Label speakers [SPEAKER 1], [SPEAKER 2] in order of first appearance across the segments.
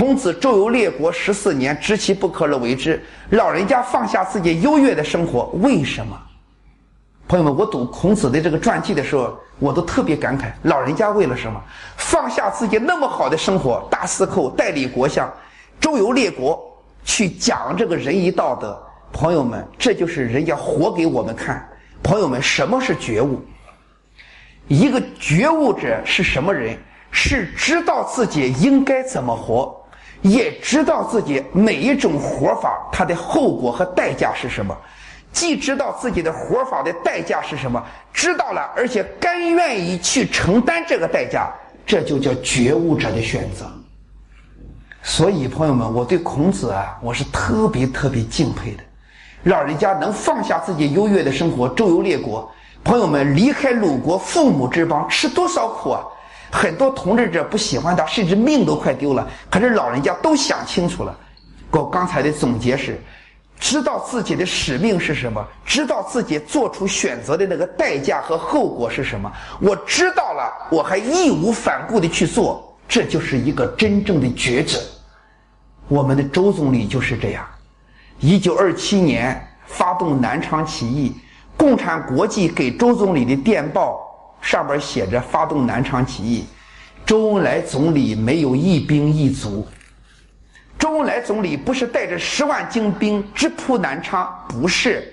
[SPEAKER 1] 孔子周游列国十四年，知其不可而为之。老人家放下自己优越的生活，为什么？朋友们，我读孔子的这个传记的时候，我都特别感慨，老人家为了什么放下自己那么好的生活，大司寇代理国相，周游列国去讲这个仁义道德。朋友们，这就是人家活给我们看。朋友们，什么是觉悟？一个觉悟者是什么人？是知道自己应该怎么活，也知道自己每一种活法它的后果和代价是什么。既知道自己的活法的代价是什么，知道了，而且甘愿意去承担这个代价，这就叫觉悟者的选择。所以，朋友们，我对孔子啊，我是特别特别敬佩的。老人家能放下自己优越的生活，周游列国。朋友们，离开鲁国父母之邦，吃多少苦啊！很多统治者不喜欢他，甚至命都快丢了。可是老人家都想清楚了。我刚才的总结是。知道自己的使命是什么，知道自己做出选择的那个代价和后果是什么。我知道了，我还义无反顾的去做，这就是一个真正的抉择。我们的周总理就是这样。一九二七年发动南昌起义，共产国际给周总理的电报上边写着发动南昌起义，周恩来总理没有一兵一卒。周恩来总理不是带着十万精兵直扑南昌，不是，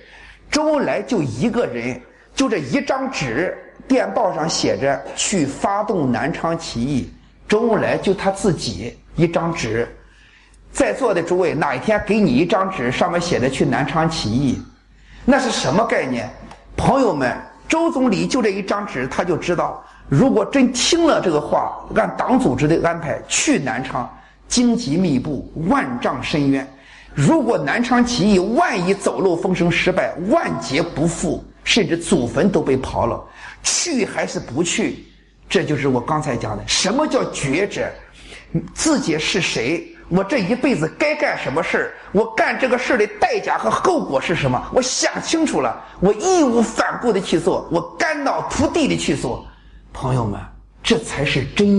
[SPEAKER 1] 周恩来就一个人，就这一张纸，电报上写着去发动南昌起义。周恩来就他自己一张纸，在座的诸位，哪一天给你一张纸，上面写着去南昌起义，那是什么概念？朋友们，周总理就这一张纸，他就知道，如果真听了这个话，按党组织的安排去南昌。荆棘密布，万丈深渊。如果南昌起义万一走漏风声失败，万劫不复，甚至祖坟都被刨了，去还是不去？这就是我刚才讲的，什么叫抉择？自己是谁？我这一辈子该干什么事儿？我干这个事儿的代价和后果是什么？我想清楚了，我义无反顾的去做，我肝脑涂地的去做。朋友们，这才是真。